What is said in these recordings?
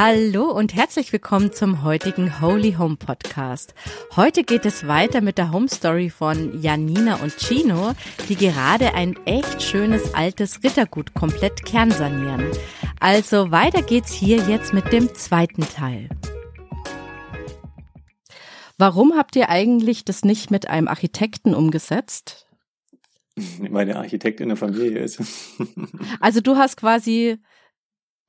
Hallo und herzlich willkommen zum heutigen Holy Home Podcast. Heute geht es weiter mit der Home Story von Janina und Chino, die gerade ein echt schönes altes Rittergut komplett kernsanieren. Also weiter geht's hier jetzt mit dem zweiten Teil. Warum habt ihr eigentlich das nicht mit einem Architekten umgesetzt? Weil der Architekt in der Familie ist. also du hast quasi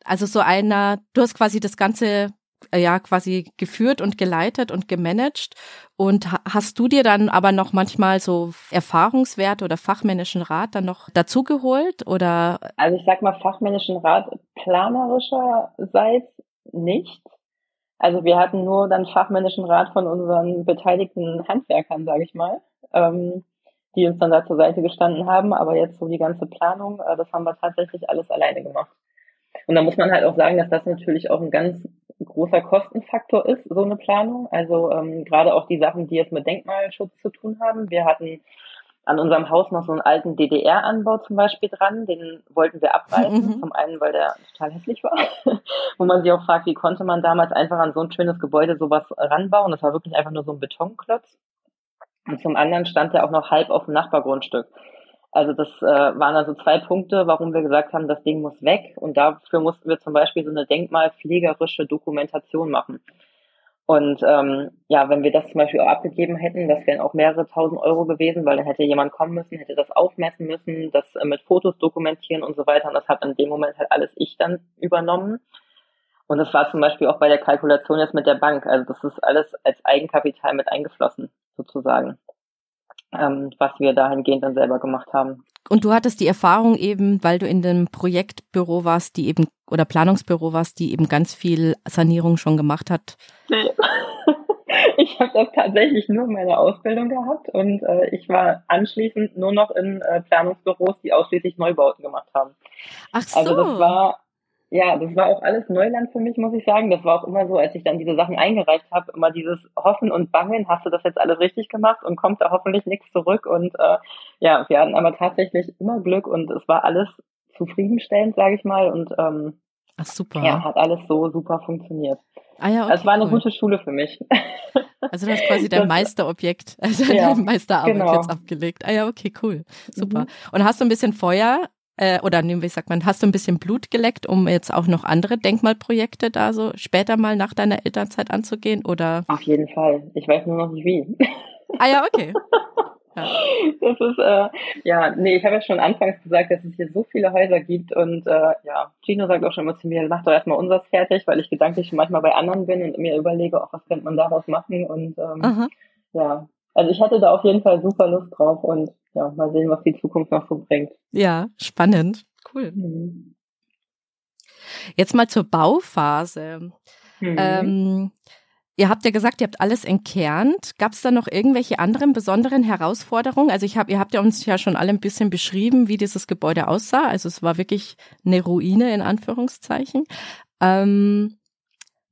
also so einer, du hast quasi das Ganze äh, ja quasi geführt und geleitet und gemanagt. Und hast du dir dann aber noch manchmal so Erfahrungswerte oder fachmännischen Rat dann noch dazugeholt oder? Also ich sag mal fachmännischen Rat planerischerseits nicht. Also wir hatten nur dann fachmännischen Rat von unseren beteiligten Handwerkern sage ich mal ähm, die uns dann da zur Seite gestanden haben. Aber jetzt so die ganze Planung äh, das haben wir tatsächlich alles alleine gemacht und da muss man halt auch sagen, dass das natürlich auch ein ganz großer Kostenfaktor ist, so eine Planung. Also ähm, gerade auch die Sachen, die jetzt mit Denkmalschutz zu tun haben. Wir hatten an unserem Haus noch so einen alten DDR-Anbau zum Beispiel dran. Den wollten wir abreißen. Mhm. Zum einen, weil der total hässlich war. Wo man sich auch fragt, wie konnte man damals einfach an so ein schönes Gebäude sowas ranbauen? Das war wirklich einfach nur so ein Betonklotz. Und zum anderen stand der auch noch halb auf dem Nachbargrundstück. Also das äh, waren also zwei Punkte, warum wir gesagt haben, das Ding muss weg. Und dafür mussten wir zum Beispiel so eine denkmalpflegerische Dokumentation machen. Und ähm, ja, wenn wir das zum Beispiel auch abgegeben hätten, das wären auch mehrere tausend Euro gewesen, weil dann hätte jemand kommen müssen, hätte das aufmessen müssen, das äh, mit Fotos dokumentieren und so weiter. Und das hat in dem Moment halt alles ich dann übernommen. Und das war zum Beispiel auch bei der Kalkulation jetzt mit der Bank. Also das ist alles als Eigenkapital mit eingeflossen, sozusagen ähm, was wir dahingehend dann selber gemacht haben. Und du hattest die Erfahrung eben, weil du in dem Projektbüro warst, die eben oder Planungsbüro warst, die eben ganz viel Sanierung schon gemacht hat. Nee. Ich habe das tatsächlich nur in meiner Ausbildung gehabt und äh, ich war anschließend nur noch in äh, Planungsbüros, die ausschließlich Neubauten gemacht haben. Ach so. Also das war ja, das war auch alles Neuland für mich, muss ich sagen. Das war auch immer so, als ich dann diese Sachen eingereicht habe, immer dieses Hoffen und Bangen, hast du das jetzt alles richtig gemacht und kommt da hoffentlich nichts zurück. Und äh, ja, wir hatten aber tatsächlich immer Glück und es war alles zufriedenstellend, sage ich mal. Und ähm, Ach, super. Ja, hat alles so super funktioniert. Ah ja, okay, es war eine cool. gute Schule für mich. Also du hast quasi dein Meisterobjekt, also ja, deine Meisterarbeit genau. jetzt abgelegt. Ah ja, okay, cool. Super. Mhm. Und hast du ein bisschen Feuer äh, oder wie sagt man, hast du ein bisschen Blut geleckt, um jetzt auch noch andere Denkmalprojekte da so später mal nach deiner Elternzeit anzugehen? Oder? Auf jeden Fall. Ich weiß nur noch nicht wie. Ah ja, okay. Ja. Das ist, äh, ja, nee, ich habe ja schon anfangs gesagt, dass es hier so viele Häuser gibt und äh, ja, Gino sagt auch schon immer zu mir, mach doch erstmal unseres fertig, weil ich gedanklich schon manchmal bei anderen bin und mir überlege, auch was könnte man daraus machen und ähm, ja, also ich hatte da auf jeden Fall super Lust drauf und ja, mal sehen, was die Zukunft noch so bringt. Ja, spannend. Cool. Mhm. Jetzt mal zur Bauphase. Mhm. Ähm, ihr habt ja gesagt, ihr habt alles entkernt. Gab es da noch irgendwelche anderen besonderen Herausforderungen? Also ich habe, ihr habt ja uns ja schon alle ein bisschen beschrieben, wie dieses Gebäude aussah. Also es war wirklich eine Ruine in Anführungszeichen. Ähm,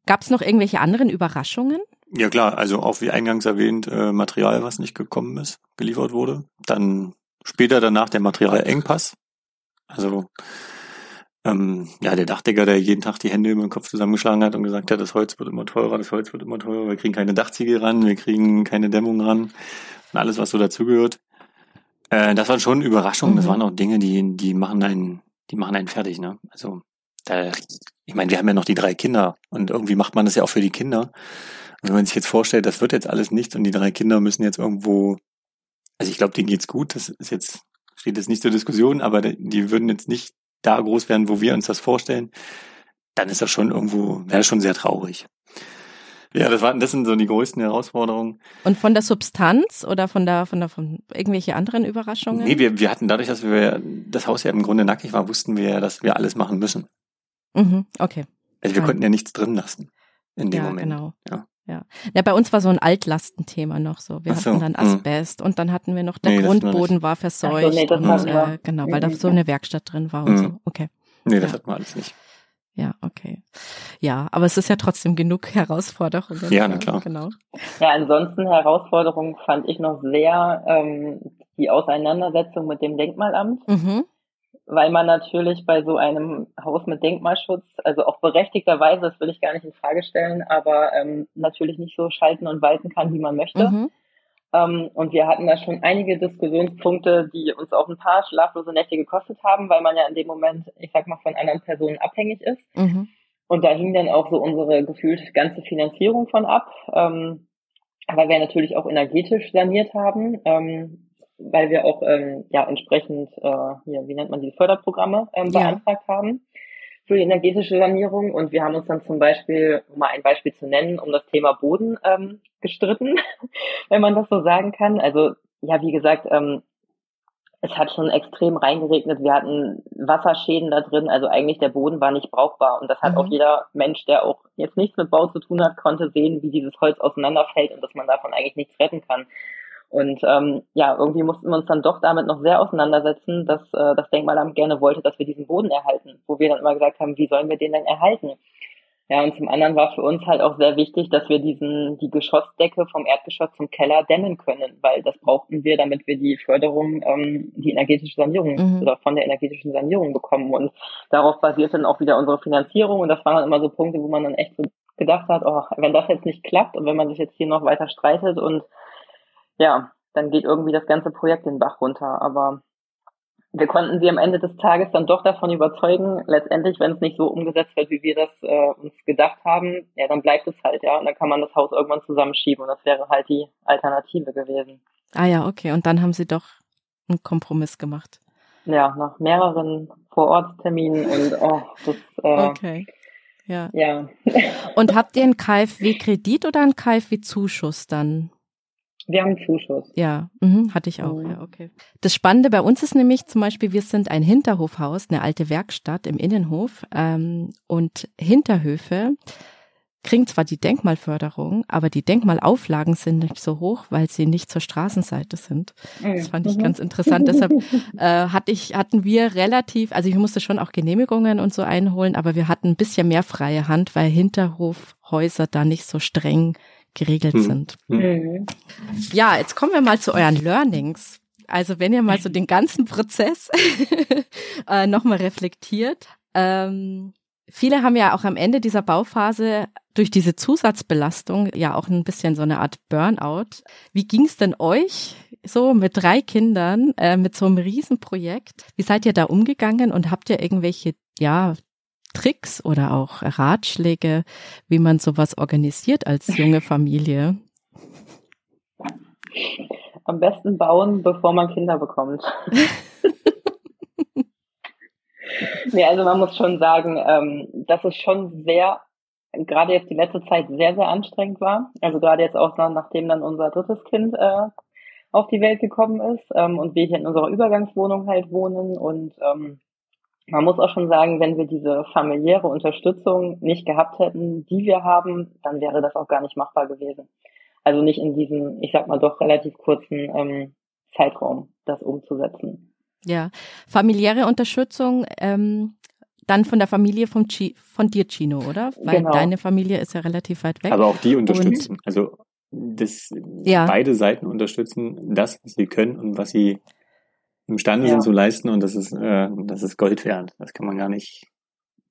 Gab es noch irgendwelche anderen Überraschungen? Ja klar, also auch wie eingangs erwähnt, äh, Material, was nicht gekommen ist, geliefert wurde. Dann später danach der Materialengpass. Also ähm, ja, der Dachdecker, der jeden Tag die Hände über den Kopf zusammengeschlagen hat und gesagt hat, das Holz wird immer teurer, das Holz wird immer teurer, wir kriegen keine Dachziegel ran, wir kriegen keine Dämmung ran und alles, was so dazugehört. Äh, das waren schon Überraschungen, mhm. das waren auch Dinge, die, die machen einen, die machen einen fertig, ne? Also da, ich meine, wir haben ja noch die drei Kinder und irgendwie macht man das ja auch für die Kinder wenn man sich jetzt vorstellt, das wird jetzt alles nichts und die drei Kinder müssen jetzt irgendwo, also ich glaube, denen geht's gut, das ist jetzt, steht jetzt nicht zur Diskussion, aber die würden jetzt nicht da groß werden, wo wir uns das vorstellen, dann ist das schon irgendwo, wäre schon sehr traurig. Ja, das waren, das sind so die größten Herausforderungen. Und von der Substanz oder von der, von der, von irgendwelche anderen Überraschungen? Nee, wir, wir hatten dadurch, dass wir das Haus ja im Grunde nackig war, wussten wir ja, dass wir alles machen müssen. Mhm, okay. Also wir ja. konnten ja nichts drin lassen in dem ja, Moment. Genau. Ja. Ja. ja, bei uns war so ein Altlastenthema noch so. Wir so, hatten dann hm. Asbest mh. und dann hatten wir noch, der nee, Grundboden war verseucht. So, nee, und, äh, genau, weil da so eine Werkstatt drin war und mhm. so. Okay. Nee, das ja. hatten wir alles nicht. ja, okay. Ja, aber es ist ja trotzdem genug Herausforderungen. Ja, na klar. Genau. Ja, ansonsten Herausforderungen fand ich noch sehr ähm, die Auseinandersetzung mit dem Denkmalamt. Mhm. Weil man natürlich bei so einem Haus mit Denkmalschutz, also auch berechtigterweise, das will ich gar nicht in Frage stellen, aber ähm, natürlich nicht so schalten und walten kann, wie man möchte. Mhm. Ähm, und wir hatten da schon einige Diskussionspunkte, die uns auch ein paar schlaflose Nächte gekostet haben, weil man ja in dem Moment, ich sag mal, von anderen Personen abhängig ist. Mhm. Und da hing dann auch so unsere gefühlt ganze Finanzierung von ab, ähm, weil wir natürlich auch energetisch saniert haben, ähm, weil wir auch ähm, ja entsprechend äh, hier, wie nennt man die Förderprogramme ähm, beantragt ja. haben für die energetische Sanierung. Und wir haben uns dann zum Beispiel, um mal ein Beispiel zu nennen, um das Thema Boden ähm, gestritten, wenn man das so sagen kann. Also ja, wie gesagt, ähm, es hat schon extrem reingeregnet. Wir hatten Wasserschäden da drin. Also eigentlich der Boden war nicht brauchbar. Und das hat mhm. auch jeder Mensch, der auch jetzt nichts mit Bau zu tun hat, konnte sehen, wie dieses Holz auseinanderfällt und dass man davon eigentlich nichts retten kann. Und ähm, ja, irgendwie mussten wir uns dann doch damit noch sehr auseinandersetzen, dass äh, das Denkmalamt gerne wollte, dass wir diesen Boden erhalten, wo wir dann immer gesagt haben, wie sollen wir den denn erhalten? Ja, und zum anderen war für uns halt auch sehr wichtig, dass wir diesen, die Geschossdecke vom Erdgeschoss zum Keller dämmen können, weil das brauchten wir, damit wir die Förderung, ähm, die energetische Sanierung mhm. oder von der energetischen Sanierung bekommen. Und darauf basiert dann auch wieder unsere Finanzierung. Und das waren dann immer so Punkte, wo man dann echt so gedacht hat, oh, wenn das jetzt nicht klappt und wenn man sich jetzt hier noch weiter streitet und ja, dann geht irgendwie das ganze Projekt den Bach runter. Aber wir konnten sie am Ende des Tages dann doch davon überzeugen, letztendlich, wenn es nicht so umgesetzt wird, wie wir das äh, uns gedacht haben, ja, dann bleibt es halt, ja. Und dann kann man das Haus irgendwann zusammenschieben und das wäre halt die Alternative gewesen. Ah ja, okay. Und dann haben sie doch einen Kompromiss gemacht. Ja, nach mehreren Vorortterminen und oh, das äh, Okay. Ja. ja. und habt ihr einen KfW-Kredit oder einen KfW-Zuschuss dann? Wir haben Zuschuss. Ja, mhm, hatte ich auch. Mhm. Ja, okay. Das Spannende bei uns ist nämlich zum Beispiel, wir sind ein Hinterhofhaus, eine alte Werkstatt im Innenhof ähm, und Hinterhöfe kriegen zwar die Denkmalförderung, aber die Denkmalauflagen sind nicht so hoch, weil sie nicht zur Straßenseite sind. Das fand ich mhm. ganz interessant. Deshalb äh, hatte ich, hatten wir relativ, also ich musste schon auch Genehmigungen und so einholen, aber wir hatten ein bisschen mehr freie Hand, weil Hinterhofhäuser da nicht so streng geregelt mhm. sind. Mhm. Ja, jetzt kommen wir mal zu euren Learnings. Also wenn ihr mal so den ganzen Prozess äh, nochmal reflektiert. Ähm, viele haben ja auch am Ende dieser Bauphase durch diese Zusatzbelastung ja auch ein bisschen so eine Art Burnout. Wie ging es denn euch so mit drei Kindern, äh, mit so einem Riesenprojekt? Wie seid ihr da umgegangen und habt ihr irgendwelche ja, Tricks oder auch Ratschläge, wie man sowas organisiert als junge Familie? Am besten bauen, bevor man Kinder bekommt. nee, also man muss schon sagen, ähm, dass es schon sehr, gerade jetzt die letzte Zeit sehr, sehr anstrengend war. Also gerade jetzt auch nachdem dann unser drittes Kind äh, auf die Welt gekommen ist ähm, und wir hier in unserer Übergangswohnung halt wohnen und ähm, man muss auch schon sagen, wenn wir diese familiäre Unterstützung nicht gehabt hätten, die wir haben, dann wäre das auch gar nicht machbar gewesen. Also nicht in diesem, ich sag mal doch relativ kurzen ähm, Zeitraum, das umzusetzen. Ja, familiäre Unterstützung, ähm, dann von der Familie vom Chi, von dir, Chino, oder? Weil genau. deine Familie ist ja relativ weit weg. Aber auch die unterstützen. Und, also das, ja. beide Seiten unterstützen das, was sie können und was sie imstande ja. sind zu leisten und das ist, äh, das ist Gold wert. Das kann man gar nicht,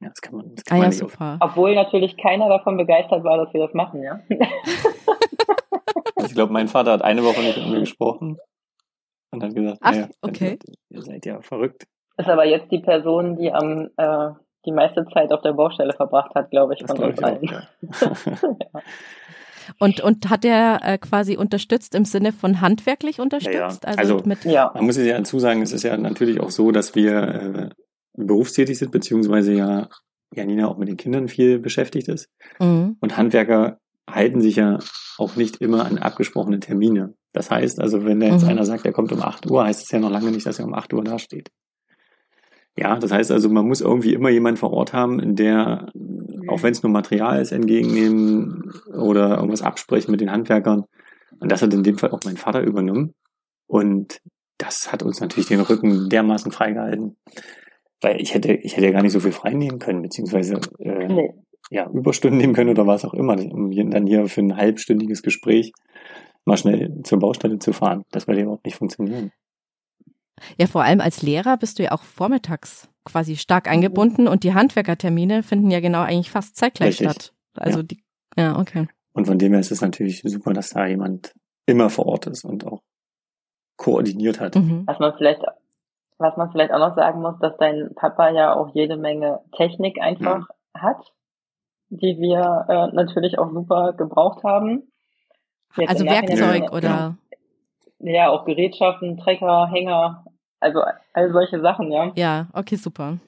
ja, das kann man, das kann ah, man ja, nicht super. Obwohl natürlich keiner davon begeistert war, dass wir das machen, ja. ich glaube, mein Vater hat eine Woche nicht mit mir gesprochen und hat gesagt, Ach, naja, okay. ihr seid ja verrückt. Ist aber jetzt die Person, die am äh, die meiste Zeit auf der Baustelle verbracht hat, glaube ich, das von uns allen. Ja. ja. Und, und hat er äh, quasi unterstützt im Sinne von handwerklich unterstützt? Ja, ja. Also, also mit ja. man muss es ja dazu sagen, es ist ja natürlich auch so, dass wir äh, berufstätig sind, beziehungsweise ja Janina auch mit den Kindern viel beschäftigt ist. Mhm. Und Handwerker halten sich ja auch nicht immer an abgesprochene Termine. Das heißt also, wenn da jetzt mhm. einer sagt, er kommt um 8 Uhr, heißt es ja noch lange nicht, dass er um 8 Uhr dasteht. Ja, das heißt also, man muss irgendwie immer jemand vor Ort haben, der, auch wenn es nur Material ist, entgegennehmen oder irgendwas absprechen mit den Handwerkern. Und das hat in dem Fall auch mein Vater übernommen. Und das hat uns natürlich den Rücken dermaßen freigehalten. weil ich hätte, ich hätte ja gar nicht so viel frei nehmen können, beziehungsweise äh, nee. ja, Überstunden nehmen können oder was auch immer, um dann hier für ein halbstündiges Gespräch mal schnell zur Baustelle zu fahren. Das würde überhaupt nicht funktionieren. Ja, vor allem als Lehrer bist du ja auch vormittags quasi stark eingebunden und die Handwerkertermine finden ja genau eigentlich fast zeitgleich Richtig. statt. Also ja. die, ja, okay. Und von dem her ist es natürlich super, dass da jemand immer vor Ort ist und auch koordiniert hat. Mhm. Was man vielleicht, was man vielleicht auch noch sagen muss, dass dein Papa ja auch jede Menge Technik einfach ja. hat, die wir äh, natürlich auch super gebraucht haben. Jetzt also Werkzeug oder? Genau ja, auch Gerätschaften, Trecker, Hänger, also all solche Sachen, ja. Ja, okay, super.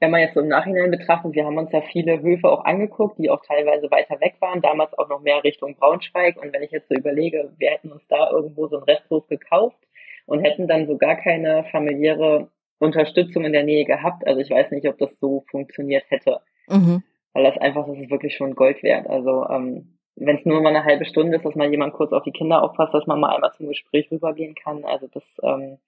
Wenn man jetzt so im Nachhinein betrachtet, wir haben uns ja viele Höfe auch angeguckt, die auch teilweise weiter weg waren, damals auch noch mehr Richtung Braunschweig. Und wenn ich jetzt so überlege, wir hätten uns da irgendwo so einen Resthof gekauft und hätten dann so gar keine familiäre Unterstützung in der Nähe gehabt. Also ich weiß nicht, ob das so funktioniert hätte. Mhm. Weil das einfach, das ist wirklich schon Gold wert. Also ähm, wenn es nur mal eine halbe Stunde ist, dass mal jemand kurz auf die Kinder aufpasst, dass man mal einmal zum Gespräch rübergehen kann. Also das. Ähm,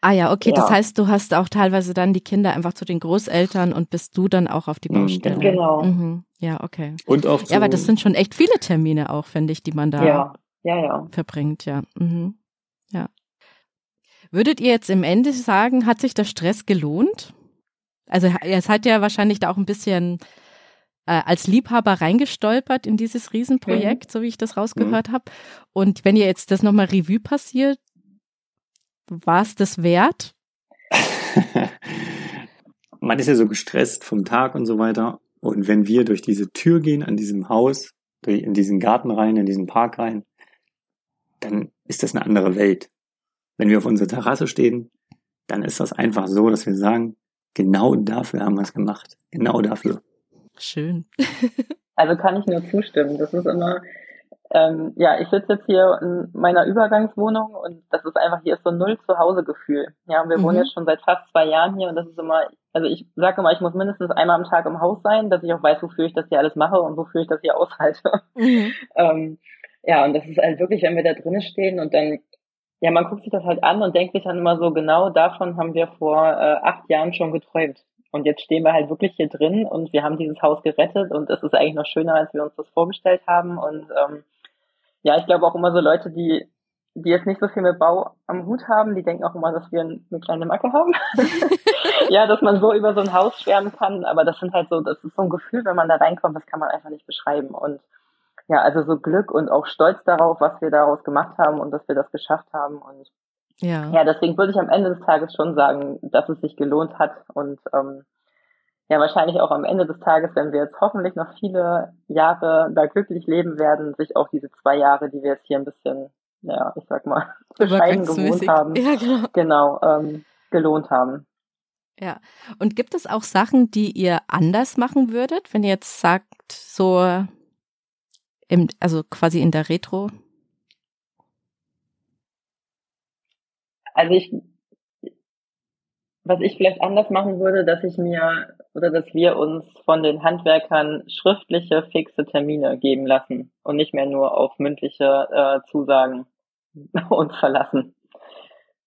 ah ja, okay. Ja. Das heißt, du hast auch teilweise dann die Kinder einfach zu den Großeltern und bist du dann auch auf die mhm, Baustelle. Genau. Mhm. Ja, okay. Und auch. Ja, aber das sind schon echt viele Termine auch, finde ich, die man da ja. Ja, ja. verbringt. Ja. Mhm. Ja. Würdet ihr jetzt im Ende sagen, hat sich der Stress gelohnt? Also es hat ja wahrscheinlich da auch ein bisschen äh, als Liebhaber reingestolpert in dieses Riesenprojekt, mhm. so wie ich das rausgehört mhm. habe. Und wenn ihr jetzt das nochmal Revue passiert, war es das wert? Man ist ja so gestresst vom Tag und so weiter. Und wenn wir durch diese Tür gehen an diesem Haus, in diesen Garten rein, in diesen Park rein, dann ist das eine andere Welt. Wenn wir auf unserer Terrasse stehen, dann ist das einfach so, dass wir sagen, genau dafür haben wir es gemacht. Genau dafür. Schön. also kann ich nur zustimmen. Das ist immer, ähm, ja, ich sitze jetzt hier in meiner Übergangswohnung und das ist einfach, hier ist so ein null Zuhause-Gefühl. Ja, wir mhm. wohnen jetzt schon seit fast zwei Jahren hier und das ist immer, also ich sage immer, ich muss mindestens einmal am Tag im Haus sein, dass ich auch weiß, wofür ich das hier alles mache und wofür ich das hier aushalte. Mhm. ähm, ja, und das ist halt wirklich, wenn wir da drinnen stehen und dann, ja, man guckt sich das halt an und denkt sich dann immer so, genau davon haben wir vor äh, acht Jahren schon geträumt. Und jetzt stehen wir halt wirklich hier drin und wir haben dieses Haus gerettet und es ist eigentlich noch schöner, als wir uns das vorgestellt haben. Und ähm, ja, ich glaube auch immer so Leute, die, die jetzt nicht so viel mit Bau am Hut haben, die denken auch immer, dass wir eine kleine Macke haben. ja, dass man so über so ein Haus schwärmen kann, aber das sind halt so, das ist so ein Gefühl, wenn man da reinkommt, das kann man einfach nicht beschreiben. Und ja, also so Glück und auch Stolz darauf, was wir daraus gemacht haben und dass wir das geschafft haben. Und ja. ja, deswegen würde ich am Ende des Tages schon sagen, dass es sich gelohnt hat und ähm, ja, wahrscheinlich auch am Ende des Tages, wenn wir jetzt hoffentlich noch viele Jahre da glücklich leben werden, sich auch diese zwei Jahre, die wir jetzt hier ein bisschen, ja, ich sag mal, bescheiden gewohnt haben, ja, genau, genau ähm, gelohnt haben. Ja. Und gibt es auch Sachen, die ihr anders machen würdet, wenn ihr jetzt sagt, so im, also quasi in der Retro Also ich, was ich vielleicht anders machen würde, dass ich mir oder dass wir uns von den Handwerkern schriftliche, fixe Termine geben lassen und nicht mehr nur auf mündliche äh, Zusagen uns verlassen.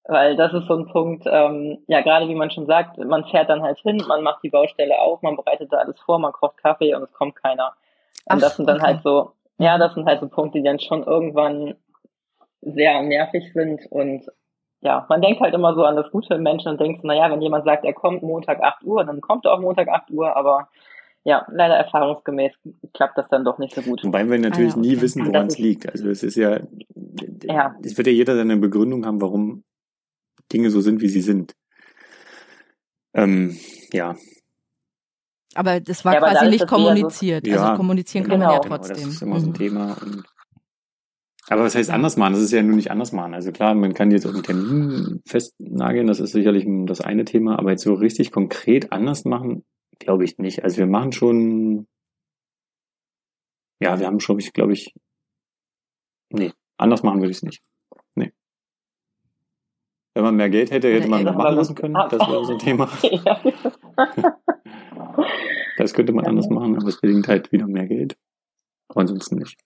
Weil das ist so ein Punkt, ähm, ja, gerade wie man schon sagt, man fährt dann halt hin, man macht die Baustelle auf, man bereitet da alles vor, man kocht Kaffee und es kommt keiner. Und Ach, das sind dann okay. halt so, ja, mhm. das sind halt so Punkte, die dann schon irgendwann sehr nervig sind und ja, man denkt halt immer so an das Gute im Menschen und denkt, naja, wenn jemand sagt, er kommt Montag 8 Uhr, dann kommt er auch Montag 8 Uhr, aber ja, leider erfahrungsgemäß klappt das dann doch nicht so gut. Wobei wir natürlich ah, ja, okay. nie wissen, woran es liegt. Also es ist ja, ja, es wird ja jeder seine Begründung haben, warum Dinge so sind, wie sie sind. Ähm, ja. Aber das war ja, quasi nicht kommuniziert. So, also ja, kommunizieren kann genau. man ja trotzdem. Genau, das ist immer mhm. so ein mhm. Thema. Und aber was heißt anders machen? Das ist ja nur nicht anders machen. Also klar, man kann jetzt auch einen Termin festnageln, das ist sicherlich das eine Thema, aber jetzt so richtig konkret anders machen, glaube ich nicht. Also wir machen schon, ja, wir haben schon, ich glaube ich, nee, anders machen würde ich es nicht. Nee. Wenn man mehr Geld hätte, hätte man mehr machen lassen können. Das wäre so ein Thema. das könnte man anders machen, aber es bedingt halt wieder mehr Geld. ansonsten nicht.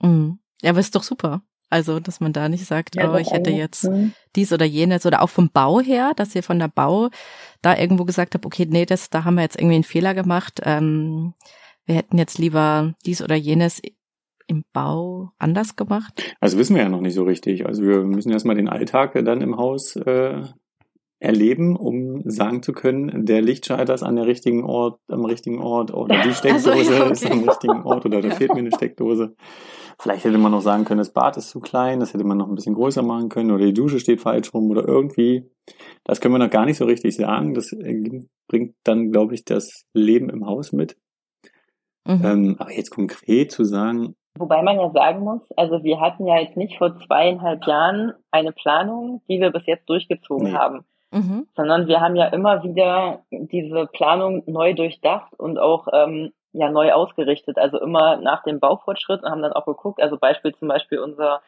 Mhm. Ja, aber ist doch super. Also, dass man da nicht sagt, ja, oh, ich hätte jetzt hm. dies oder jenes oder auch vom Bau her, dass ihr von der Bau da irgendwo gesagt habt, okay, nee, das, da haben wir jetzt irgendwie einen Fehler gemacht. Ähm, wir hätten jetzt lieber dies oder jenes im Bau anders gemacht? Also wissen wir ja noch nicht so richtig. Also wir müssen erstmal den Alltag dann im Haus äh, erleben, um sagen zu können, der Lichtschalter ist an der richtigen Ort, am richtigen Ort oder die Steckdose also, ja, okay. ist am richtigen Ort oder da fehlt mir eine Steckdose. Vielleicht hätte man noch sagen können, das Bad ist zu klein, das hätte man noch ein bisschen größer machen können oder die Dusche steht falsch rum oder irgendwie. Das können wir noch gar nicht so richtig sagen. Das bringt dann, glaube ich, das Leben im Haus mit. Mhm. Ähm, aber jetzt konkret zu sagen, Wobei man ja sagen muss, also wir hatten ja jetzt nicht vor zweieinhalb Jahren eine Planung, die wir bis jetzt durchgezogen nee. haben. Mhm. Sondern wir haben ja immer wieder diese Planung neu durchdacht und auch ähm, ja neu ausgerichtet. Also immer nach dem Baufortschritt und haben dann auch geguckt, also Beispiel zum Beispiel unser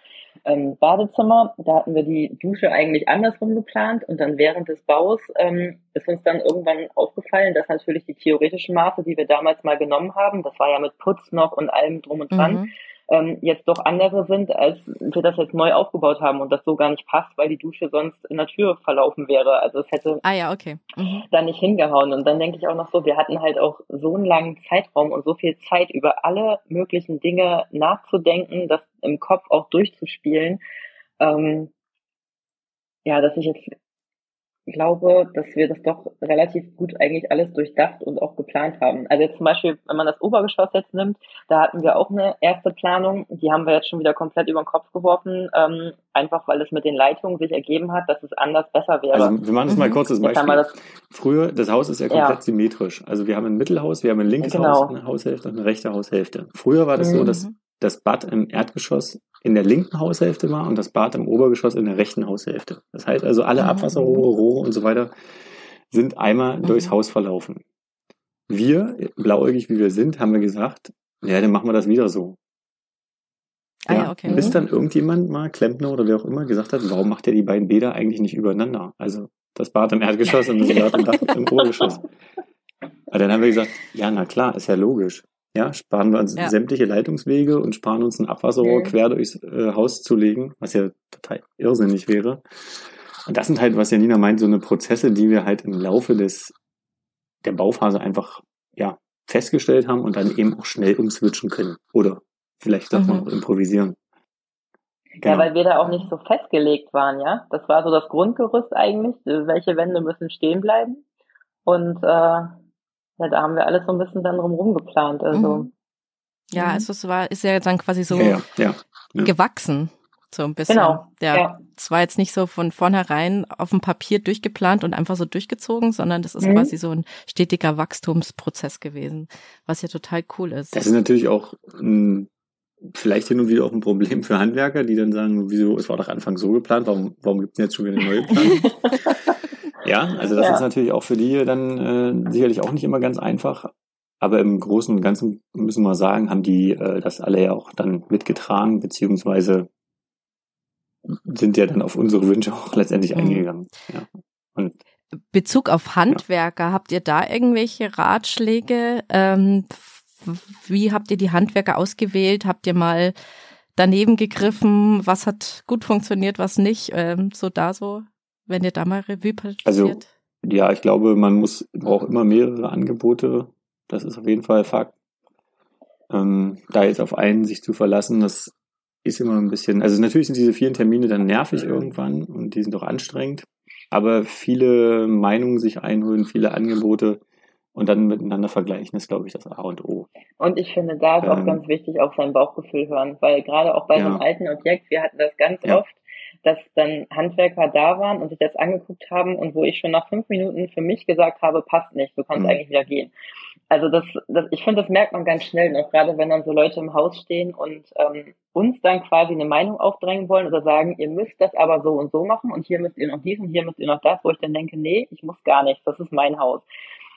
ähm, Badezimmer, da hatten wir die Dusche eigentlich andersrum geplant und dann während des Baus ähm, ist uns dann irgendwann aufgefallen, dass natürlich die theoretischen Maße, die wir damals mal genommen haben, das war ja mit Putz noch und allem drum und dran, mhm ähm, jetzt doch andere sind, als wir das jetzt neu aufgebaut haben und das so gar nicht passt, weil die Dusche sonst in der Tür verlaufen wäre. Also es hätte ah, ja, okay. Mhm. da nicht hingehauen. Und dann denke ich auch noch so, wir hatten halt auch so einen langen Zeitraum und so viel Zeit über alle möglichen Dinge nachzudenken, das im Kopf auch durchzuspielen. Ähm, ja, dass ich jetzt glaube, dass wir das doch relativ gut eigentlich alles durchdacht und auch geplant haben. Also jetzt zum Beispiel, wenn man das Obergeschoss jetzt nimmt, da hatten wir auch eine erste Planung, die haben wir jetzt schon wieder komplett über den Kopf geworfen, ähm, einfach weil es mit den Leitungen sich ergeben hat, dass es anders besser wäre. Also wir machen das mal mhm. kurz das Beispiel. Das, Früher, das Haus ist ja komplett ja. symmetrisch. Also wir haben ein Mittelhaus, wir haben ein linkes genau. Haus, eine Haushälfte und eine rechte Haushälfte. Früher war das mhm. so, dass das Bad im Erdgeschoss in der linken Haushälfte war und das Bad im Obergeschoss in der rechten Haushälfte. Das heißt also, alle ah. Abwasserrohre, Rohre und so weiter sind einmal mhm. durchs Haus verlaufen. Wir, blauäugig wie wir sind, haben wir gesagt, ja, dann machen wir das wieder so. Ah, ja, okay. Bis dann irgendjemand mal, Klempner oder wer auch immer, gesagt hat, warum macht ihr die beiden Bäder eigentlich nicht übereinander? Also das Bad im Erdgeschoss und das Bad im, Dach, im Obergeschoss. Aber dann haben wir gesagt, ja, na klar, ist ja logisch. Ja, sparen wir uns ja. sämtliche Leitungswege und sparen uns ein Abwasserrohr mhm. quer durchs äh, Haus zu legen, was ja total irrsinnig wäre. Und das sind halt, was Janina meint, so eine Prozesse, die wir halt im Laufe des der Bauphase einfach ja festgestellt haben und dann eben auch schnell umswitchen können. Oder vielleicht auch mhm. auch improvisieren. Genau. Ja, weil wir da auch nicht so festgelegt waren, ja. Das war so das Grundgerüst eigentlich, welche Wände müssen stehen bleiben. Und äh, ja, da haben wir alles so ein bisschen dann drumherum geplant. Also. Mhm. Ja, mhm. also es war, ist ja dann quasi so ja, ja, ja. gewachsen. So ein bisschen. Genau. Ja. ja. Es war jetzt nicht so von vornherein auf dem Papier durchgeplant und einfach so durchgezogen, sondern das ist mhm. quasi so ein stetiger Wachstumsprozess gewesen, was ja total cool ist. Das ist natürlich auch ein, vielleicht hin und wieder auch ein Problem für Handwerker, die dann sagen, wieso, es war doch Anfang so geplant, warum, warum gibt es jetzt schon wieder eine neue Planung? Ja, also das ja. ist natürlich auch für die dann äh, sicherlich auch nicht immer ganz einfach. Aber im Großen und Ganzen müssen wir sagen, haben die äh, das alle ja auch dann mitgetragen, beziehungsweise sind ja dann auf unsere Wünsche auch letztendlich mhm. eingegangen. Ja. Und Bezug auf Handwerker, ja. habt ihr da irgendwelche Ratschläge? Ähm, wie habt ihr die Handwerker ausgewählt? Habt ihr mal daneben gegriffen? Was hat gut funktioniert, was nicht? Ähm, so da so wenn ihr da mal Revue passiert? Also, ja, ich glaube, man muss, braucht immer mehrere Angebote. Das ist auf jeden Fall Fakt. Ähm, da jetzt auf einen sich zu verlassen, das ist immer ein bisschen, also natürlich sind diese vielen Termine dann nervig irgendwann und die sind auch anstrengend, aber viele Meinungen sich einholen, viele Angebote und dann miteinander vergleichen, ist, glaube ich, das A und O. Und ich finde, da ist ähm, auch ganz wichtig, auf sein Bauchgefühl hören, weil gerade auch bei ja. so einem alten Objekt, wir hatten das ganz ja. oft, dass dann Handwerker da waren und sich das angeguckt haben und wo ich schon nach fünf Minuten für mich gesagt habe, passt nicht, du kannst mhm. eigentlich wieder gehen. Also das, das ich finde, das merkt man ganz schnell, noch gerade wenn dann so Leute im Haus stehen und ähm, uns dann quasi eine Meinung aufdrängen wollen oder sagen, ihr müsst das aber so und so machen und hier müsst ihr noch dies und hier müsst ihr noch das, wo ich dann denke, nee, ich muss gar nichts, das ist mein Haus.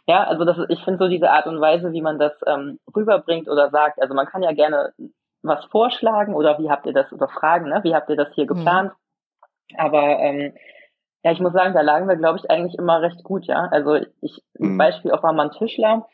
Ja, also das, ich finde so diese Art und Weise, wie man das ähm, rüberbringt oder sagt, also man kann ja gerne was vorschlagen oder wie habt ihr das oder fragen, ne? wie habt ihr das hier mhm. Aber ähm, ja, ich muss sagen, da lagen wir, glaube ich, eigentlich immer recht gut, ja. Also ich, ein mhm. Beispiel auch war mal ein Tischler,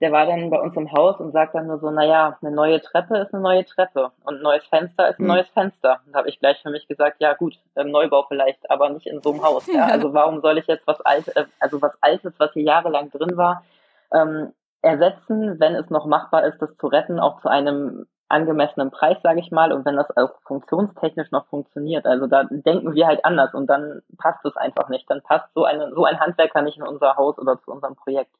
der war dann bei uns im Haus und sagt dann nur so, naja, eine neue Treppe ist eine neue Treppe und ein neues Fenster ist ein mhm. neues Fenster. Da habe ich gleich für mich gesagt, ja gut, im Neubau vielleicht, aber nicht in so einem Haus. Ja? Also warum soll ich jetzt was Altes, äh, also was Altes, was hier jahrelang drin war, ähm, ersetzen, wenn es noch machbar ist, das zu retten, auch zu einem angemessenen Preis, sage ich mal, und wenn das auch funktionstechnisch noch funktioniert. Also da denken wir halt anders und dann passt es einfach nicht. Dann passt so, eine, so ein Handwerker nicht in unser Haus oder zu unserem Projekt.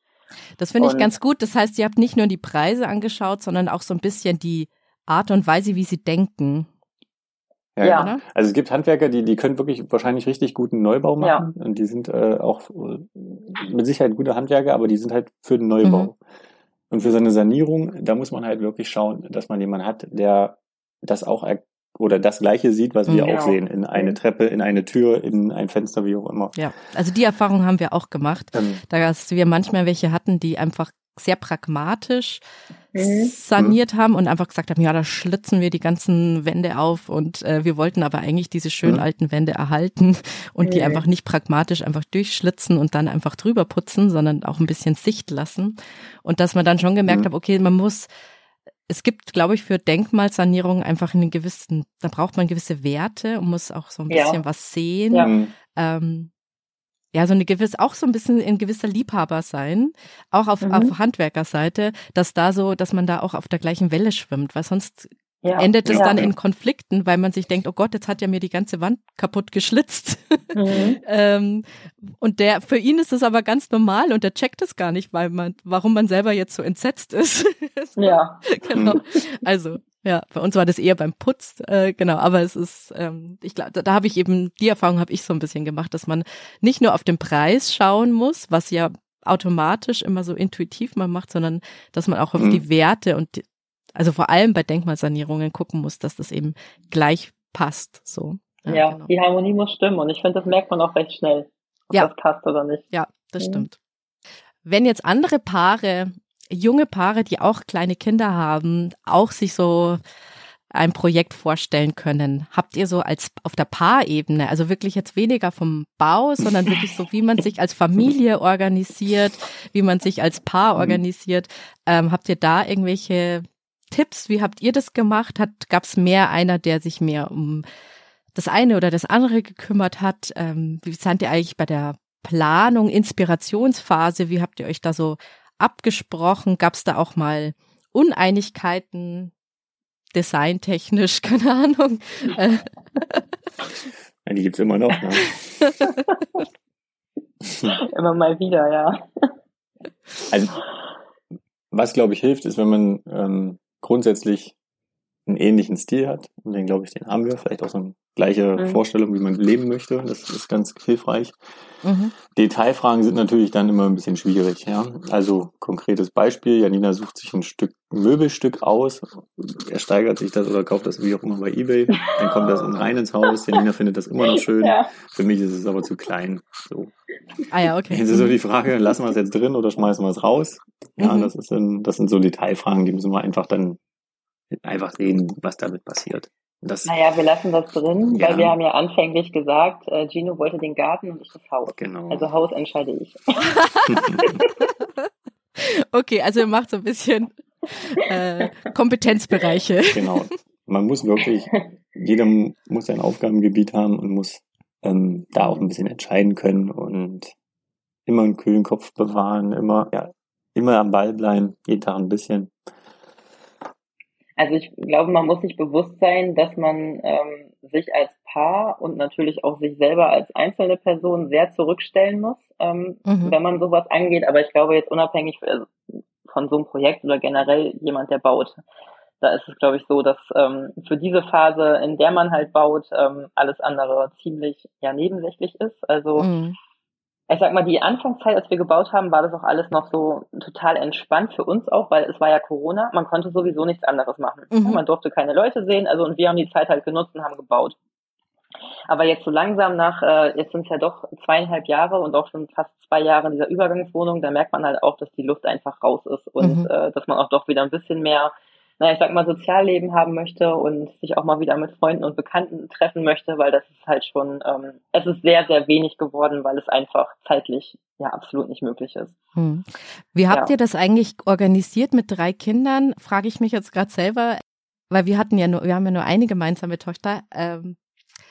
Das finde ich ganz gut. Das heißt, ihr habt nicht nur die Preise angeschaut, sondern auch so ein bisschen die Art und Weise, wie sie denken. Ja, ja. Also es gibt Handwerker, die, die können wirklich wahrscheinlich richtig guten Neubau machen. Ja. Und die sind äh, auch äh, mit Sicherheit gute Handwerker, aber die sind halt für den Neubau. Mhm. Und für seine Sanierung, da muss man halt wirklich schauen, dass man jemanden hat, der das auch oder das Gleiche sieht, was wir genau. auch sehen, in eine mhm. Treppe, in eine Tür, in ein Fenster, wie auch immer. Ja, also die Erfahrung haben wir auch gemacht, ähm, dass wir manchmal welche hatten, die einfach sehr pragmatisch mhm. saniert haben und einfach gesagt haben, ja, da schlitzen wir die ganzen Wände auf und äh, wir wollten aber eigentlich diese schönen mhm. alten Wände erhalten und mhm. die einfach nicht pragmatisch einfach durchschlitzen und dann einfach drüber putzen, sondern auch ein bisschen Sicht lassen. Und dass man dann schon gemerkt mhm. hat, okay, man muss es gibt, glaube ich, für Denkmalsanierung einfach einen gewissen, da braucht man gewisse Werte und muss auch so ein bisschen ja. was sehen. Ja. Ähm, ja, so eine gewisse, auch so ein bisschen ein gewisser Liebhaber sein, auch auf, mhm. auf Handwerkerseite, dass da so, dass man da auch auf der gleichen Welle schwimmt, weil sonst ja. endet es ja. dann in Konflikten, weil man sich denkt, oh Gott, jetzt hat ja mir die ganze Wand kaputt geschlitzt. Mhm. ähm, und der, für ihn ist es aber ganz normal und der checkt es gar nicht, weil man, warum man selber jetzt so entsetzt ist. ja. genau. Also, ja, bei uns war das eher beim Putz, äh, genau, aber es ist, ähm, ich glaube, da, da habe ich eben, die Erfahrung habe ich so ein bisschen gemacht, dass man nicht nur auf den Preis schauen muss, was ja automatisch immer so intuitiv man macht, sondern dass man auch auf mhm. die Werte und die, also vor allem bei Denkmalsanierungen gucken muss, dass das eben gleich passt. So. Ja, ja genau. die Harmonie muss stimmen und ich finde, das merkt man auch recht schnell, ob ja. das passt oder nicht. Ja, das mhm. stimmt. Wenn jetzt andere Paare junge Paare, die auch kleine Kinder haben, auch sich so ein Projekt vorstellen können. Habt ihr so als auf der Paarebene, also wirklich jetzt weniger vom Bau, sondern wirklich so, wie man sich als Familie organisiert, wie man sich als Paar mhm. organisiert. Ähm, habt ihr da irgendwelche Tipps? Wie habt ihr das gemacht? Hat gab es mehr einer, der sich mehr um das eine oder das andere gekümmert hat? Ähm, wie seid ihr eigentlich bei der Planung, Inspirationsphase? Wie habt ihr euch da so abgesprochen? Gab es da auch mal Uneinigkeiten, designtechnisch, keine Ahnung? Ja, die gibt's immer noch. Ne? immer mal wieder, ja. Also, was glaube ich hilft, ist, wenn man ähm, grundsätzlich einen ähnlichen Stil hat. Und den, glaube ich, den haben wir. Vielleicht auch so eine gleiche mhm. Vorstellung, wie man leben möchte. Das ist ganz hilfreich. Mhm. Detailfragen sind natürlich dann immer ein bisschen schwierig. Ja? Also konkretes Beispiel. Janina sucht sich ein Stück Möbelstück aus. Er steigert sich das oder kauft das wie auch immer bei Ebay. Dann kommt das rein ins Haus. Janina findet das immer noch schön. Ja. Für mich ist es aber zu klein. So. Ah ja, okay. Jetzt ist so die Frage, lassen wir es jetzt drin oder schmeißen wir es raus? Ja, mhm. das, ist dann, das sind so Detailfragen, die müssen wir einfach dann einfach sehen, was damit passiert. Das, naja, wir lassen das drin, ja. weil wir haben ja anfänglich gesagt, äh, Gino wollte den Garten und ich das Haus. Genau. Also Haus entscheide ich. okay, also ihr macht so ein bisschen äh, Kompetenzbereiche. Genau. Man muss wirklich, jeder muss sein Aufgabengebiet haben und muss ähm, da auch ein bisschen entscheiden können und immer einen kühlen Kopf bewahren, immer, ja, immer am Ball bleiben, jeden Tag ein bisschen. Also ich glaube, man muss sich bewusst sein, dass man ähm, sich als Paar und natürlich auch sich selber als einzelne Person sehr zurückstellen muss, ähm, mhm. wenn man sowas angeht. Aber ich glaube jetzt unabhängig von so einem Projekt oder generell jemand, der baut, da ist es, glaube ich, so, dass ähm, für diese Phase, in der man halt baut, ähm, alles andere ziemlich ja nebensächlich ist. Also mhm ich sag mal, die Anfangszeit, als wir gebaut haben, war das auch alles noch so total entspannt für uns auch, weil es war ja Corona, man konnte sowieso nichts anderes machen. Mhm. Man durfte keine Leute sehen, also und wir haben die Zeit halt genutzt und haben gebaut. Aber jetzt so langsam nach, äh, jetzt sind es ja doch zweieinhalb Jahre und auch schon fast zwei Jahre in dieser Übergangswohnung, da merkt man halt auch, dass die Luft einfach raus ist und mhm. äh, dass man auch doch wieder ein bisschen mehr naja, ich sag mal, Sozialleben haben möchte und sich auch mal wieder mit Freunden und Bekannten treffen möchte, weil das ist halt schon, ähm, es ist sehr, sehr wenig geworden, weil es einfach zeitlich ja absolut nicht möglich ist. Hm. Wie habt ja. ihr das eigentlich organisiert mit drei Kindern? Frage ich mich jetzt gerade selber, weil wir hatten ja nur, wir haben ja nur eine gemeinsame Tochter. Ähm,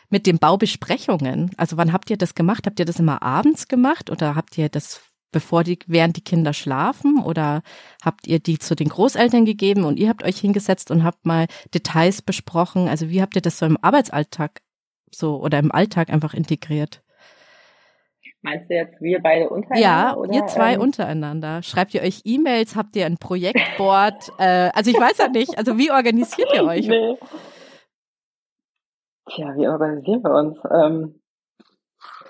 mit den Baubesprechungen. Also wann habt ihr das gemacht? Habt ihr das immer abends gemacht oder habt ihr das bevor die, während die Kinder schlafen oder habt ihr die zu den Großeltern gegeben und ihr habt euch hingesetzt und habt mal Details besprochen? Also wie habt ihr das so im Arbeitsalltag so oder im Alltag einfach integriert? Meinst du jetzt wir beide untereinander? Ja, oder, ihr zwei ähm, untereinander. Schreibt ihr euch E-Mails? Habt ihr ein Projektboard? äh, also ich weiß ja nicht. Also wie organisiert ihr euch? Nee. Tja, wie organisieren wir uns? Ähm,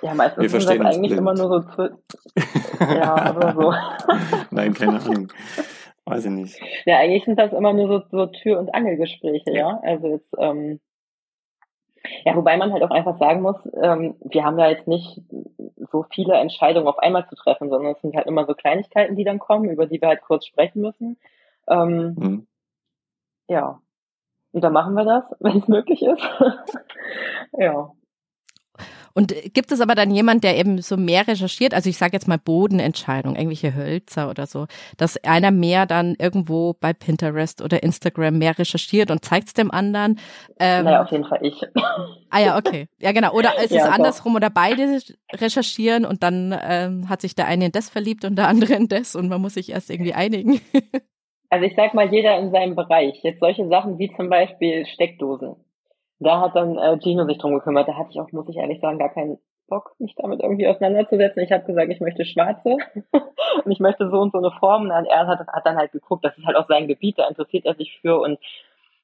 ja, meistens wir sind das eigentlich immer nur so, ja, aber so. Nein, keine Ahnung. Weiß ich nicht. Ja, eigentlich sind das immer nur so, so Tür- und Angelgespräche, ja. ja? Also jetzt, ähm, ja, wobei man halt auch einfach sagen muss, ähm, wir haben da jetzt nicht so viele Entscheidungen auf einmal zu treffen, sondern es sind halt immer so Kleinigkeiten, die dann kommen, über die wir halt kurz sprechen müssen. Ähm, mhm. Ja. Und dann machen wir das, wenn es möglich ist. ja. Und gibt es aber dann jemand, der eben so mehr recherchiert, also ich sage jetzt mal Bodenentscheidung, irgendwelche Hölzer oder so, dass einer mehr dann irgendwo bei Pinterest oder Instagram mehr recherchiert und zeigt es dem anderen? Ähm, naja, auf jeden Fall ich. Ah ja, okay. Ja, genau. Oder ist ja, es andersrum oder beide recherchieren und dann ähm, hat sich der eine in das verliebt und der andere in das und man muss sich erst irgendwie einigen. Also ich sag mal, jeder in seinem Bereich. Jetzt solche Sachen wie zum Beispiel Steckdosen da hat dann äh, Gino sich drum gekümmert. Da hatte ich auch, muss ich ehrlich sagen, gar keinen Bock, mich damit irgendwie auseinanderzusetzen. Ich habe gesagt, ich möchte schwarze und ich möchte so und so eine Form. Und er hat, hat dann halt geguckt, das ist halt auch sein Gebiet, da interessiert er sich für und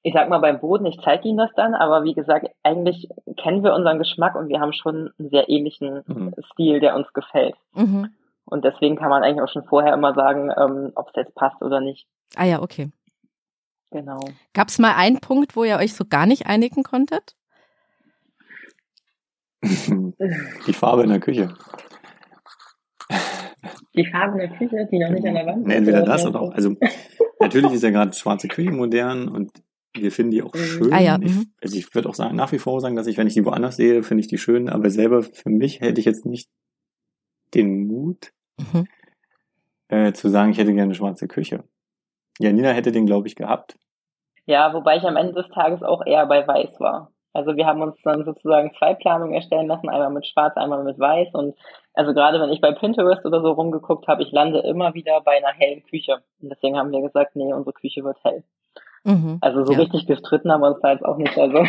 ich sag mal beim Boden, ich zeige ihm das dann, aber wie gesagt, eigentlich kennen wir unseren Geschmack und wir haben schon einen sehr ähnlichen mhm. Stil, der uns gefällt. Mhm. Und deswegen kann man eigentlich auch schon vorher immer sagen, ähm, ob es jetzt passt oder nicht. Ah ja, okay. Genau. Gab es mal einen Punkt, wo ihr euch so gar nicht einigen konntet? Die Farbe in der Küche. Die Farbe in der Küche, die noch nicht an der Wand ist. Entweder das oder auch. Also natürlich ist ja gerade schwarze Küche modern und wir finden die auch mhm. schön. Ah, ja. Ich, mhm. also ich würde auch sagen, nach wie vor sagen, dass ich, wenn ich die woanders sehe, finde ich die schön, aber selber für mich hätte ich jetzt nicht den Mut, mhm. äh, zu sagen, ich hätte gerne eine schwarze Küche. Janina hätte den, glaube ich, gehabt. Ja, wobei ich am Ende des Tages auch eher bei Weiß war. Also wir haben uns dann sozusagen zwei Planungen erstellen lassen, einmal mit Schwarz, einmal mit Weiß. Und also gerade wenn ich bei Pinterest oder so rumgeguckt habe, ich lande immer wieder bei einer hellen Küche. Und deswegen haben wir gesagt, nee, unsere Küche wird hell. Mhm, also so ja. richtig gestritten haben wir uns da jetzt auch nicht. Also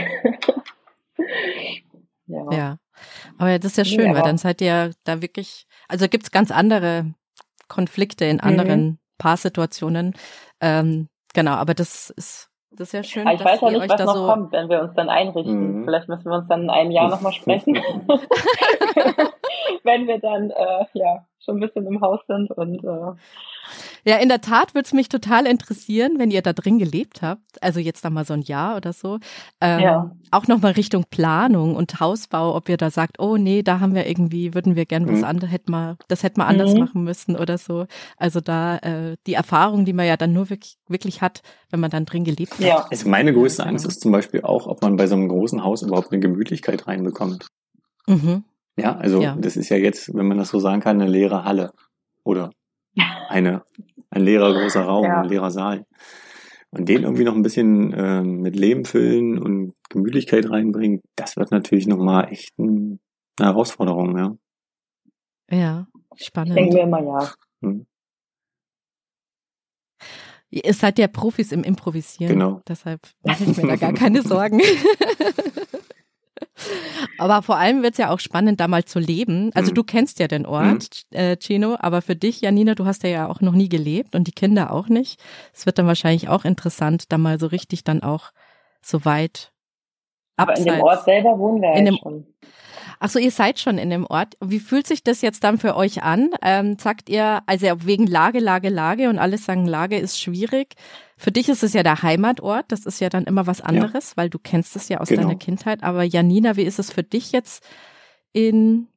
ja. ja. Aber das ist ja schön, nee, weil dann seid ihr da wirklich, also gibt's ganz andere Konflikte in anderen mhm. Paarsituationen, ähm, genau, aber das ist das ist ja schön. Aber ich weiß ja nicht, was noch so kommt, wenn wir uns dann einrichten. Mhm. Vielleicht müssen wir uns dann in einem Jahr nochmal sprechen. wenn wir dann äh, ja schon ein bisschen im Haus sind und äh, ja, in der Tat würde es mich total interessieren, wenn ihr da drin gelebt habt, also jetzt noch mal so ein Jahr oder so, ähm, ja. auch noch mal Richtung Planung und Hausbau, ob ihr da sagt, oh nee, da haben wir irgendwie, würden wir gern was mhm. anderes, hätten wir, das hätten wir anders mhm. machen müssen oder so. Also da äh, die Erfahrung, die man ja dann nur wirklich, wirklich hat, wenn man dann drin gelebt hat. Ja. Also meine größte Angst ist zum Beispiel auch, ob man bei so einem großen Haus überhaupt eine Gemütlichkeit reinbekommt. Mhm. Ja, also ja. das ist ja jetzt, wenn man das so sagen kann, eine leere Halle oder eine, ein leerer großer Raum, ja. ein leerer Saal. Und den irgendwie noch ein bisschen äh, mit Leben füllen und Gemütlichkeit reinbringen, das wird natürlich nochmal echt ein, eine Herausforderung, ja. Ja, spannend. Denken wir mal ja. Hm. Ihr seid ja Profis im Improvisieren. Genau. Deshalb mache ich mir da gar keine Sorgen. Aber vor allem wird es ja auch spannend, da mal zu leben. Also mhm. du kennst ja den Ort, mhm. äh, Chino, aber für dich, Janina, du hast ja, ja auch noch nie gelebt und die Kinder auch nicht. Es wird dann wahrscheinlich auch interessant, da mal so richtig dann auch so weit aber in dem Ort selber wohnen wir in ja dem, schon. Ach so, ihr seid schon in dem Ort. Wie fühlt sich das jetzt dann für euch an? Ähm, sagt ihr, also wegen Lage, Lage, Lage und alle sagen, Lage ist schwierig. Für dich ist es ja der Heimatort. Das ist ja dann immer was anderes, ja. weil du kennst es ja aus genau. deiner Kindheit. Aber Janina, wie ist es für dich jetzt in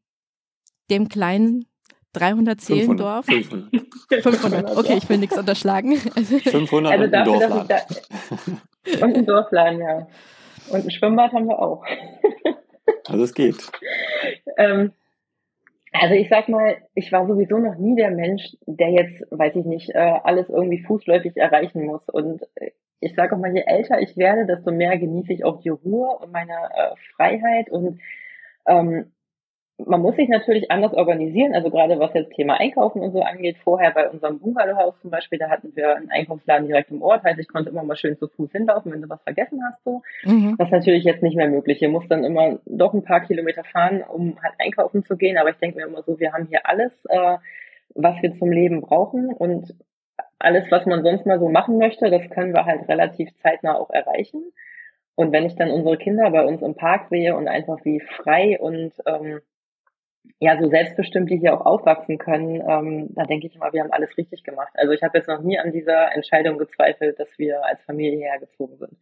dem kleinen 300 Seelendorf? 500. 500. Okay, ich will nichts unterschlagen. 500 also dafür, dass ich, da, Und ein Dorfladen, ja. Und ein Schwimmbad haben wir auch. Also es geht. ähm, also ich sag mal, ich war sowieso noch nie der Mensch, der jetzt, weiß ich nicht, äh, alles irgendwie fußläufig erreichen muss. Und äh, ich sage auch mal, je älter ich werde, desto mehr genieße ich auch die Ruhe und meine äh, Freiheit und ähm, man muss sich natürlich anders organisieren, also gerade was jetzt Thema Einkaufen und so angeht. Vorher bei unserem Bungalowhaus zum Beispiel, da hatten wir einen Einkaufsladen direkt im Ort, heißt ich konnte immer mal schön zu Fuß hinlaufen, wenn du was vergessen hast. So. Mhm. Das ist natürlich jetzt nicht mehr möglich. Ihr muss dann immer doch ein paar Kilometer fahren, um halt einkaufen zu gehen. Aber ich denke mir immer so, wir haben hier alles, äh, was wir zum Leben brauchen und alles, was man sonst mal so machen möchte, das können wir halt relativ zeitnah auch erreichen. Und wenn ich dann unsere Kinder bei uns im Park sehe und einfach wie frei und ähm, ja, so selbstbestimmt die hier auch aufwachsen können, ähm, da denke ich immer, wir haben alles richtig gemacht. Also ich habe jetzt noch nie an dieser Entscheidung gezweifelt, dass wir als Familie hergezogen sind.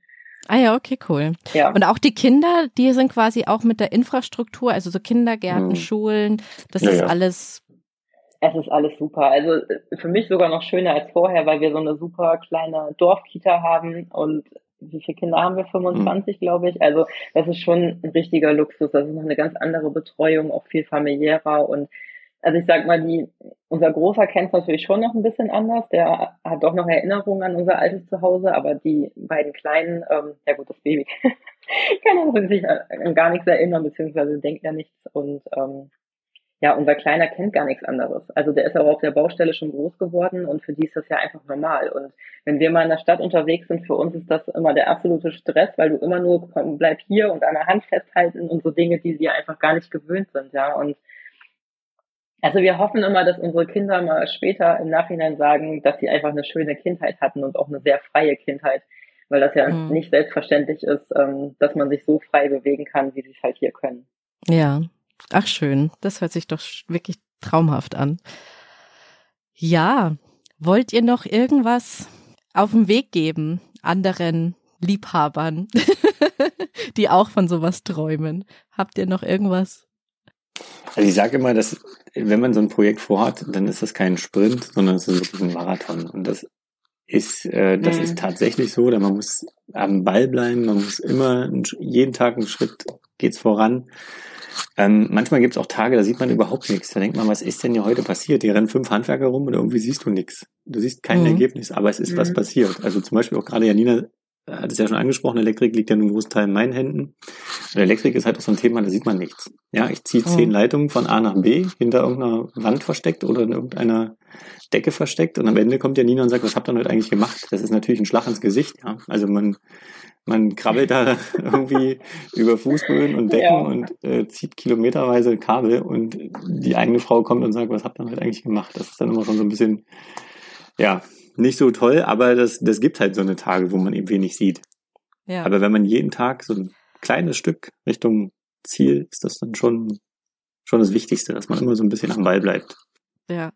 Ah ja, okay, cool. Ja. Und auch die Kinder, die sind quasi auch mit der Infrastruktur, also so Kindergärten, hm. Schulen, das ja, ist ja. alles. Es ist alles super. Also äh, für mich sogar noch schöner als vorher, weil wir so eine super kleine Dorfkita haben und wie viele Kinder haben wir? 25, mhm. glaube ich. Also das ist schon ein richtiger Luxus. Das ist noch eine ganz andere Betreuung, auch viel familiärer und also ich sag mal, die, unser Großer kennt es natürlich schon noch ein bisschen anders. Der hat doch noch Erinnerungen an unser altes Zuhause, aber die beiden Kleinen, ähm, ja gut, das Baby kann sich an gar nichts erinnern, beziehungsweise denkt ja nichts. Und ähm, ja, unser Kleiner kennt gar nichts anderes. Also der ist aber auf der Baustelle schon groß geworden und für die ist das ja einfach normal. Und wenn wir mal in der Stadt unterwegs sind, für uns ist das immer der absolute Stress, weil du immer nur komm, bleib hier und an der Hand festhalten und so Dinge, die sie einfach gar nicht gewöhnt sind, ja. Und also wir hoffen immer, dass unsere Kinder mal später im Nachhinein sagen, dass sie einfach eine schöne Kindheit hatten und auch eine sehr freie Kindheit, weil das ja mhm. nicht selbstverständlich ist, ähm, dass man sich so frei bewegen kann, wie sie es halt hier können. Ja, Ach schön, das hört sich doch wirklich traumhaft an. Ja, wollt ihr noch irgendwas auf den Weg geben anderen Liebhabern, die auch von sowas träumen? Habt ihr noch irgendwas? Also ich sage immer, dass wenn man so ein Projekt vorhat, dann ist das kein Sprint, sondern es ist wirklich ein Marathon. Und das ist, äh, das mhm. ist tatsächlich so, man muss am Ball bleiben, man muss immer jeden Tag einen Schritt geht's voran. Ähm, manchmal gibt es auch Tage, da sieht man überhaupt nichts. Da denkt man, was ist denn hier heute passiert? Hier rennen fünf Handwerker rum und irgendwie siehst du nichts. Du siehst kein mhm. Ergebnis, aber es ist mhm. was passiert. Also zum Beispiel auch gerade Janina hat es ja schon angesprochen, Elektrik liegt ja einem großen Teil in meinen Händen. Und Elektrik ist halt auch so ein Thema, da sieht man nichts. Ja, ich ziehe zehn mhm. Leitungen von A nach B, hinter irgendeiner Wand versteckt oder in irgendeiner Decke versteckt und am Ende kommt Janina und sagt, was habt ihr denn heute eigentlich gemacht? Das ist natürlich ein Schlag ins Gesicht. Ja? Also man man krabbelt da irgendwie über Fußböden und Decken ja. und äh, zieht kilometerweise Kabel und die eigene Frau kommt und sagt, was habt ihr halt eigentlich gemacht? Das ist dann immer schon so ein bisschen, ja, nicht so toll, aber das, das gibt halt so eine Tage, wo man eben wenig sieht. Ja. Aber wenn man jeden Tag so ein kleines Stück Richtung Ziel, ist das dann schon, schon das Wichtigste, dass man immer so ein bisschen am Ball bleibt. Ja.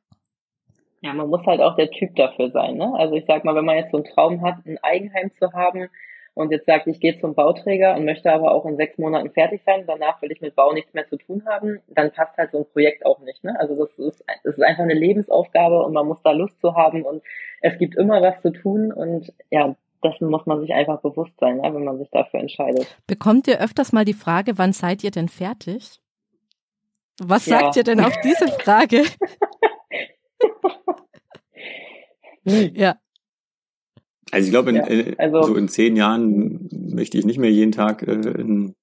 Ja, man muss halt auch der Typ dafür sein, ne? Also ich sag mal, wenn man jetzt so einen Traum hat, ein Eigenheim zu haben, und jetzt sagt, ich gehe zum Bauträger und möchte aber auch in sechs Monaten fertig sein, danach will ich mit Bau nichts mehr zu tun haben, dann passt halt so ein Projekt auch nicht. Ne? Also das ist, das ist einfach eine Lebensaufgabe und man muss da Lust zu haben und es gibt immer was zu tun und ja, dessen muss man sich einfach bewusst sein, ne, wenn man sich dafür entscheidet. Bekommt ihr öfters mal die Frage, wann seid ihr denn fertig? Was ja. sagt ihr denn auf diese Frage? ja. Also ich glaube, in, ja, also, so in zehn Jahren möchte ich nicht mehr jeden Tag äh,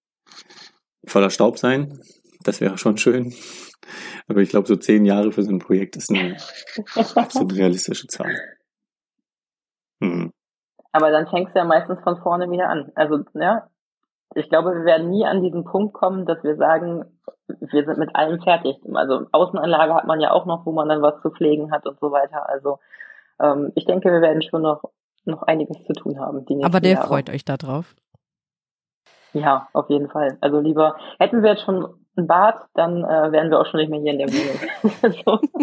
voller Staub sein. Das wäre schon schön. Aber ich glaube, so zehn Jahre für so ein Projekt ist eine absolut realistische Zahl. Mhm. Aber dann fängst du ja meistens von vorne wieder an. Also, ja, ich glaube, wir werden nie an diesen Punkt kommen, dass wir sagen, wir sind mit allem fertig. Also Außenanlage hat man ja auch noch, wo man dann was zu pflegen hat und so weiter. Also ähm, ich denke, wir werden schon noch noch einiges zu tun haben. Aber der Jahre. freut euch da drauf. Ja, auf jeden Fall. Also lieber, hätten wir jetzt schon ein Bad, dann äh, wären wir auch schon nicht mehr hier in der Wohnung.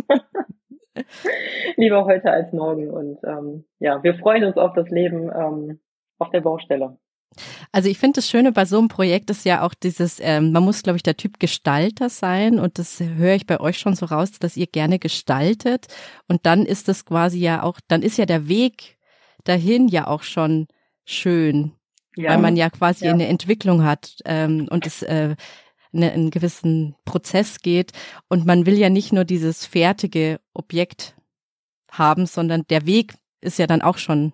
lieber heute als morgen. Und ähm, ja, wir freuen uns auf das Leben ähm, auf der Baustelle. Also ich finde das Schöne bei so einem Projekt ist ja auch dieses, ähm, man muss, glaube ich, der Typ Gestalter sein und das höre ich bei euch schon so raus, dass ihr gerne gestaltet und dann ist das quasi ja auch, dann ist ja der Weg dahin ja auch schon schön, ja. weil man ja quasi ja. eine Entwicklung hat ähm, und es äh, eine, einen gewissen Prozess geht und man will ja nicht nur dieses fertige Objekt haben, sondern der Weg ist ja dann auch schon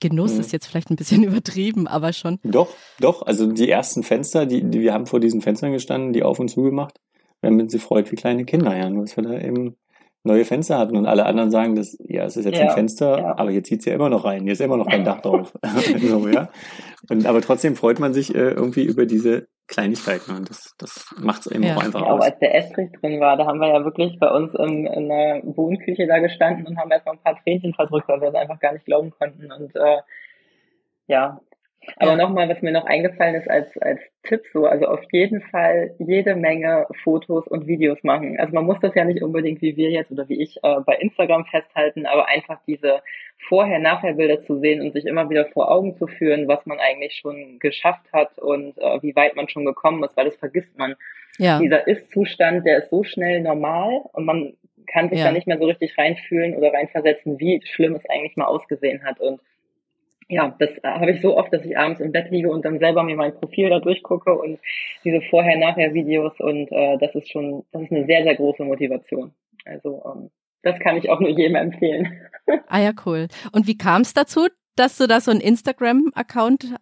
Genuss mhm. ist jetzt vielleicht ein bisschen übertrieben, aber schon. Doch, doch. Also die ersten Fenster, die, die wir haben vor diesen Fenstern gestanden, die auf und zu gemacht. Wir haben sie freut wie kleine Kinder, ja. Nur, dass wir da eben neue Fenster hatten und alle anderen sagen, dass, ja, es ist jetzt ja, ein Fenster, ja. aber hier zieht's ja immer noch rein, hier ist immer noch kein Dach drauf. so, ja. Und, aber trotzdem freut man sich äh, irgendwie über diese Kleinigkeiten und das, das macht es eben ja. auch einfach ja, aus. Auch als der Estrich drin war, da haben wir ja wirklich bei uns in, in der Wohnküche da gestanden und haben erstmal ein paar Tränchen verdrückt, weil wir es einfach gar nicht glauben konnten. Und äh, ja, aber nochmal, was mir noch eingefallen ist als, als Tipp so, also auf jeden Fall jede Menge Fotos und Videos machen. Also man muss das ja nicht unbedingt wie wir jetzt oder wie ich äh, bei Instagram festhalten, aber einfach diese Vorher-Nachher-Bilder zu sehen und sich immer wieder vor Augen zu führen, was man eigentlich schon geschafft hat und äh, wie weit man schon gekommen ist, weil das vergisst man. Ja. Dieser Ist-Zustand, der ist so schnell normal und man kann sich ja. da nicht mehr so richtig reinfühlen oder reinversetzen, wie schlimm es eigentlich mal ausgesehen hat. Und ja, das habe ich so oft, dass ich abends im Bett liege und dann selber mir mein Profil da durchgucke und diese Vorher-Nachher-Videos und äh, das ist schon, das ist eine sehr, sehr große Motivation. Also ähm, das kann ich auch nur jedem empfehlen. Ah ja, cool. Und wie kam es dazu, dass du da so einen Instagram-Account,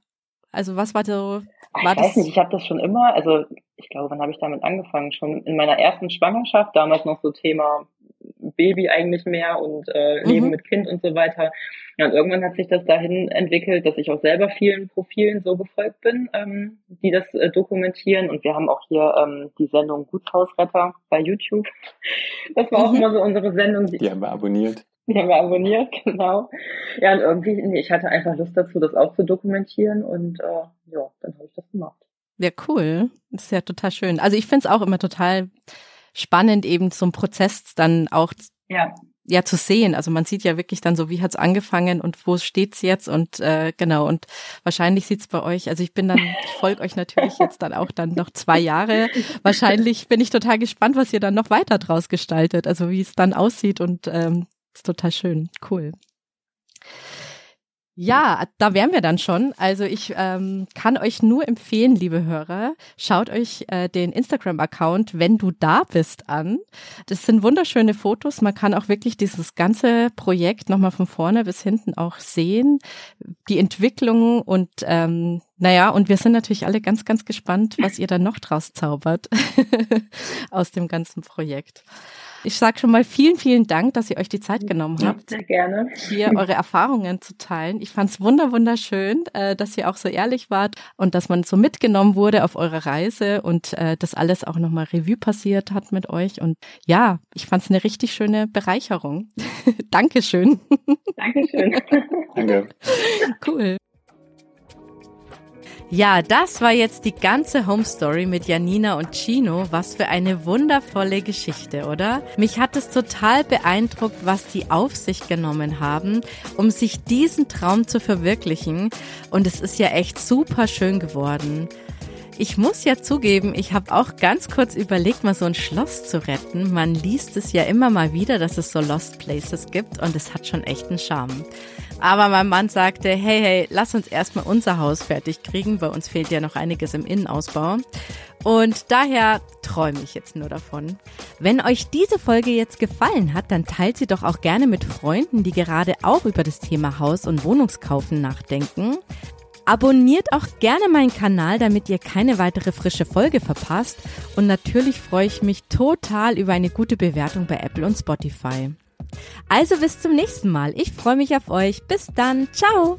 also was war so? War ich weiß nicht, ich habe das schon immer, also ich glaube, wann habe ich damit angefangen? Schon in meiner ersten Schwangerschaft, damals noch so Thema Baby eigentlich mehr und äh, Leben mhm. mit Kind und so weiter. Ja, und irgendwann hat sich das dahin entwickelt, dass ich auch selber vielen Profilen so gefolgt bin, ähm, die das äh, dokumentieren. Und wir haben auch hier ähm, die Sendung Gutshausretter bei YouTube. Das war auch mhm. immer so unsere Sendung. Die, die haben wir abonniert. Die haben wir abonniert, genau. Ja, und irgendwie, nee, ich hatte einfach Lust dazu, das auch zu dokumentieren und äh, ja, dann habe ich das gemacht. Ja, cool. Das ist ja total schön. Also ich finde es auch immer total spannend, eben zum Prozess dann auch ja. ja zu sehen. Also man sieht ja wirklich dann so, wie hat's angefangen und wo steht's jetzt und äh, genau und wahrscheinlich sieht's bei euch. Also ich bin dann, ich folge euch natürlich jetzt dann auch dann noch zwei Jahre. Wahrscheinlich bin ich total gespannt, was ihr dann noch weiter draus gestaltet. Also wie es dann aussieht und ähm, ist total schön, cool. Ja, da wären wir dann schon. Also ich ähm, kann euch nur empfehlen, liebe Hörer, schaut euch äh, den Instagram-Account, wenn du da bist, an. Das sind wunderschöne Fotos. Man kann auch wirklich dieses ganze Projekt nochmal von vorne bis hinten auch sehen. Die Entwicklung und ähm, naja, und wir sind natürlich alle ganz, ganz gespannt, was ihr dann noch draus zaubert aus dem ganzen Projekt. Ich sage schon mal vielen, vielen Dank, dass ihr euch die Zeit genommen habt. Sehr gerne. Hier eure Erfahrungen zu teilen. Ich fand es wunder, wunderschön, äh, dass ihr auch so ehrlich wart und dass man so mitgenommen wurde auf eure Reise und äh, das alles auch nochmal Revue passiert hat mit euch. Und ja, ich fand es eine richtig schöne Bereicherung. Dankeschön. Dankeschön. Danke. Cool. Ja, das war jetzt die ganze Home Story mit Janina und Chino. Was für eine wundervolle Geschichte, oder? Mich hat es total beeindruckt, was die auf sich genommen haben, um sich diesen Traum zu verwirklichen. Und es ist ja echt super schön geworden. Ich muss ja zugeben, ich habe auch ganz kurz überlegt, mal so ein Schloss zu retten. Man liest es ja immer mal wieder, dass es so Lost Places gibt und es hat schon echt einen Charme. Aber mein Mann sagte, hey, hey, lass uns erstmal unser Haus fertig kriegen. Bei uns fehlt ja noch einiges im Innenausbau. Und daher träume ich jetzt nur davon. Wenn euch diese Folge jetzt gefallen hat, dann teilt sie doch auch gerne mit Freunden, die gerade auch über das Thema Haus- und Wohnungskaufen nachdenken. Abonniert auch gerne meinen Kanal, damit ihr keine weitere frische Folge verpasst. Und natürlich freue ich mich total über eine gute Bewertung bei Apple und Spotify. Also bis zum nächsten Mal. Ich freue mich auf euch. Bis dann. Ciao.